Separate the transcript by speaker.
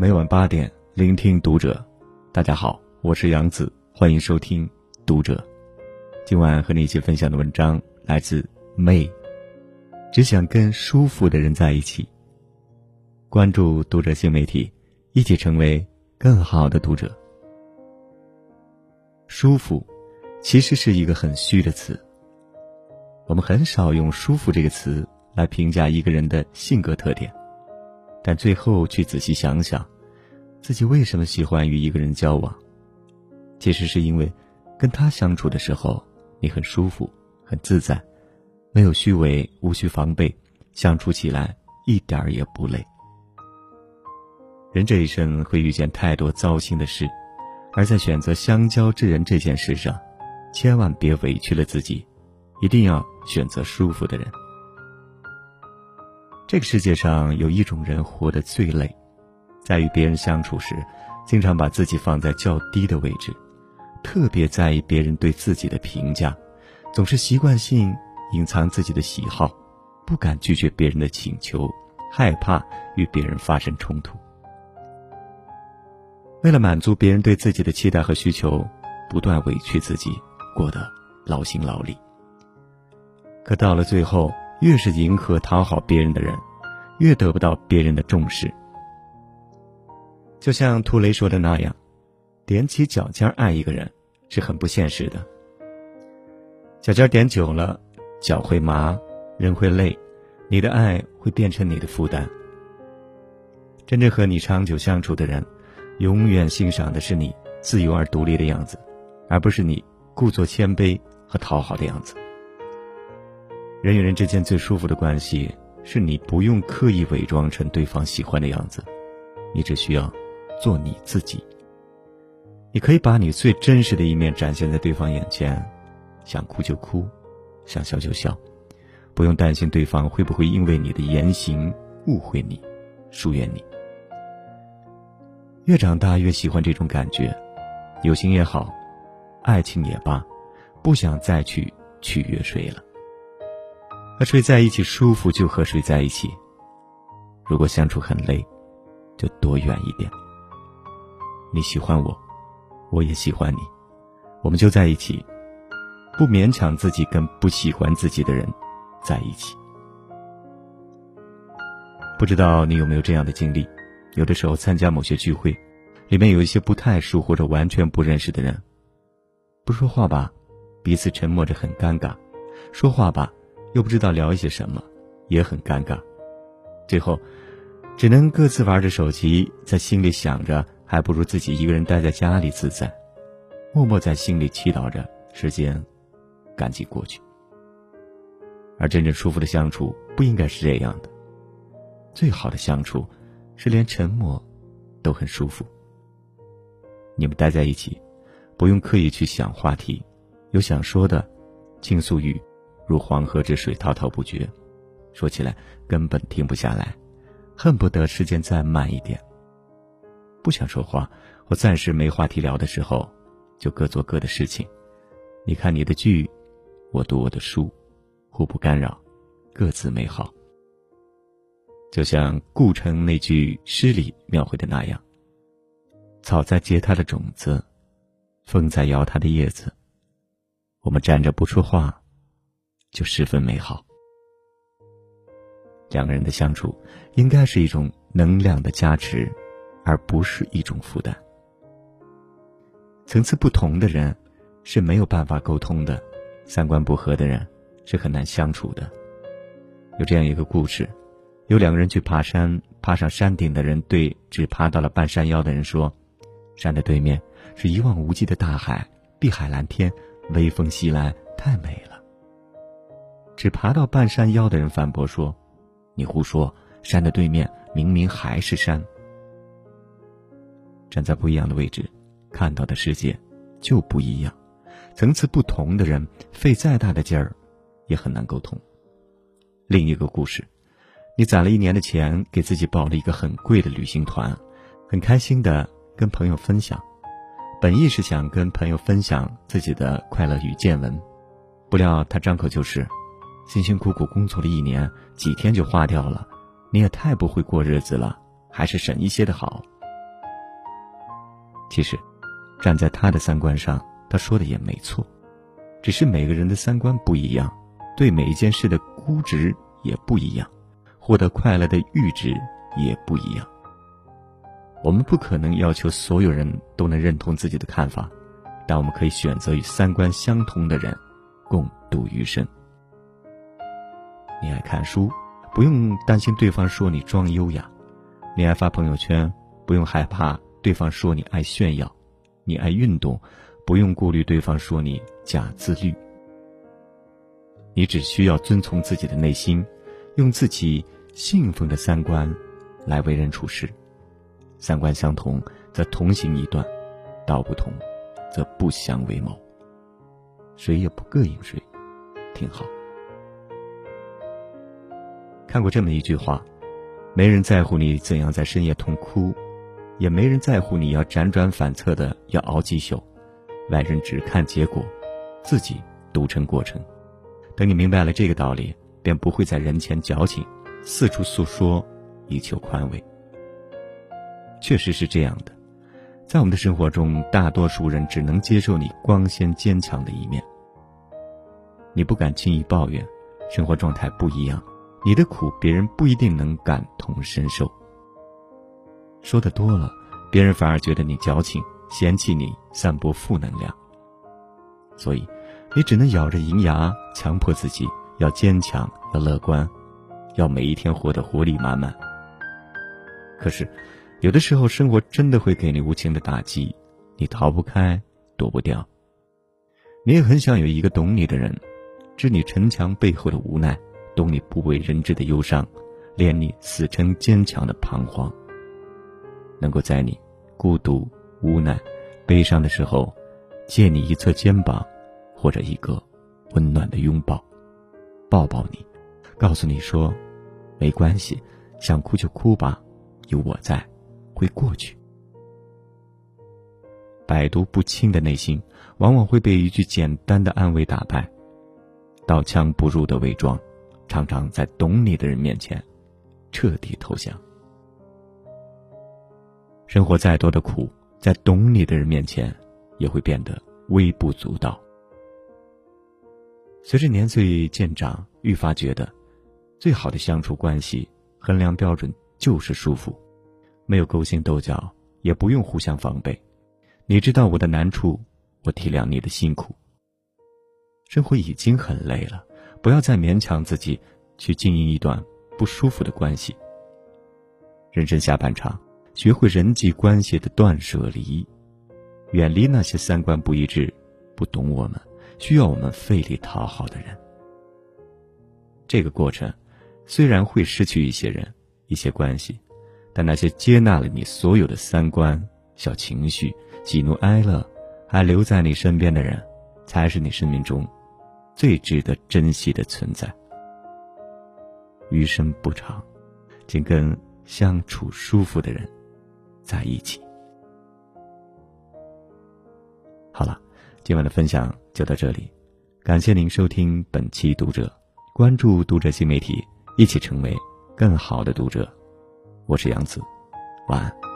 Speaker 1: 每晚八点，聆听读者。大家好，我是杨子，欢迎收听《读者》。今晚和你一起分享的文章来自 May。只想跟舒服的人在一起。关注读者新媒体，一起成为更好的读者。舒服，其实是一个很虚的词。我们很少用“舒服”这个词来评价一个人的性格特点，但最后去仔细想想，自己为什么喜欢与一个人交往，其实是因为跟他相处的时候，你很舒服、很自在，没有虚伪，无需防备，相处起来一点儿也不累。人这一生会遇见太多糟心的事，而在选择相交之人这件事上，千万别委屈了自己。一定要选择舒服的人。这个世界上有一种人活得最累，在与别人相处时，经常把自己放在较低的位置，特别在意别人对自己的评价，总是习惯性隐藏自己的喜好，不敢拒绝别人的请求，害怕与别人发生冲突。为了满足别人对自己的期待和需求，不断委屈自己，过得劳心劳力。可到了最后，越是迎合讨好别人的人，越得不到别人的重视。就像涂雷说的那样，踮起脚尖爱一个人是很不现实的。脚尖踮久了，脚会麻，人会累，你的爱会变成你的负担。真正和你长久相处的人，永远欣赏的是你自由而独立的样子，而不是你故作谦卑和讨好的样子。人与人之间最舒服的关系，是你不用刻意伪装成对方喜欢的样子，你只需要做你自己。你可以把你最真实的一面展现在对方眼前，想哭就哭，想笑就笑，不用担心对方会不会因为你的言行误会你、疏远你。越长大越喜欢这种感觉，友情也好，爱情也罢，不想再去取悦谁了。和谁在一起舒服就和谁在一起。如果相处很累，就躲远一点。你喜欢我，我也喜欢你，我们就在一起，不勉强自己跟不喜欢自己的人在一起。不知道你有没有这样的经历？有的时候参加某些聚会，里面有一些不太熟或者完全不认识的人，不说话吧，彼此沉默着很尴尬；说话吧。又不知道聊一些什么，也很尴尬。最后，只能各自玩着手机，在心里想着，还不如自己一个人待在家里自在，默默在心里祈祷着时间赶紧过去。而真正舒服的相处，不应该是这样的。最好的相处，是连沉默都很舒服。你们待在一起，不用刻意去想话题，有想说的，倾诉欲。如黄河之水滔滔不绝，说起来根本停不下来，恨不得时间再慢一点。不想说话或暂时没话题聊的时候，就各做各的事情。你看你的剧，我读我的书，互不干扰，各自美好。就像顾城那句诗里描绘的那样：“草在结它的种子，风在摇它的叶子，我们站着不说话。”就十分美好。两个人的相处，应该是一种能量的加持，而不是一种负担。层次不同的人是没有办法沟通的，三观不合的人是很难相处的。有这样一个故事：有两个人去爬山，爬上山顶的人对只爬到了半山腰的人说：“山的对面是一望无际的大海，碧海蓝天，微风袭来，太美了。”只爬到半山腰的人反驳说：“你胡说！山的对面明明还是山。站在不一样的位置，看到的世界就不一样。层次不同的人，费再大的劲儿，也很难沟通。”另一个故事：你攒了一年的钱，给自己报了一个很贵的旅行团，很开心的跟朋友分享，本意是想跟朋友分享自己的快乐与见闻，不料他张口就是。辛辛苦苦工作了一年，几天就花掉了，你也太不会过日子了，还是省一些的好。其实，站在他的三观上，他说的也没错，只是每个人的三观不一样，对每一件事的估值也不一样，获得快乐的阈值也不一样。我们不可能要求所有人都能认同自己的看法，但我们可以选择与三观相同的人共度余生。你爱看书，不用担心对方说你装优雅；你爱发朋友圈，不用害怕对方说你爱炫耀；你爱运动，不用顾虑对方说你假自律。你只需要遵从自己的内心，用自己信奉的三观来为人处事。三观相同，则同行一段；道不同，则不相为谋。谁也不膈应谁，挺好。看过这么一句话：没人在乎你怎样在深夜痛哭，也没人在乎你要辗转反侧的要熬几宿。外人只看结果，自己独撑过程。等你明白了这个道理，便不会在人前矫情，四处诉说，以求宽慰。确实是这样的，在我们的生活中，大多数人只能接受你光鲜坚强的一面。你不敢轻易抱怨，生活状态不一样，你的苦别人不一定能感同身受。说的多了，别人反而觉得你矫情，嫌弃你散播负能量。所以，你只能咬着银牙，强迫自己要坚强，要乐观，要每一天活得活力满满。可是。有的时候，生活真的会给你无情的打击，你逃不开，躲不掉。你也很想有一个懂你的人，知你城墙背后的无奈，懂你不为人知的忧伤，怜你死撑坚强的彷徨。能够在你孤独、无奈、悲伤的时候，借你一侧肩膀，或者一个温暖的拥抱，抱抱你，告诉你说：“没关系，想哭就哭吧，有我在。”会过去。百毒不侵的内心，往往会被一句简单的安慰打败。刀枪不入的伪装，常常在懂你的人面前，彻底投降。生活再多的苦，在懂你的人面前，也会变得微不足道。随着年岁渐长，愈发觉得，最好的相处关系衡量标准就是舒服。没有勾心斗角，也不用互相防备。你知道我的难处，我体谅你的辛苦。生活已经很累了，不要再勉强自己去经营一段不舒服的关系。人生下半场，学会人际关系的断舍离，远离那些三观不一致、不懂我们、需要我们费力讨好的人。这个过程，虽然会失去一些人、一些关系。但那些接纳了你所有的三观、小情绪、喜怒哀乐，还留在你身边的人，才是你生命中最值得珍惜的存在。余生不长，请跟相处舒服的人在一起。好了，今晚的分享就到这里，感谢您收听本期读者，关注读者新媒体，一起成为更好的读者。我是杨子，晚安。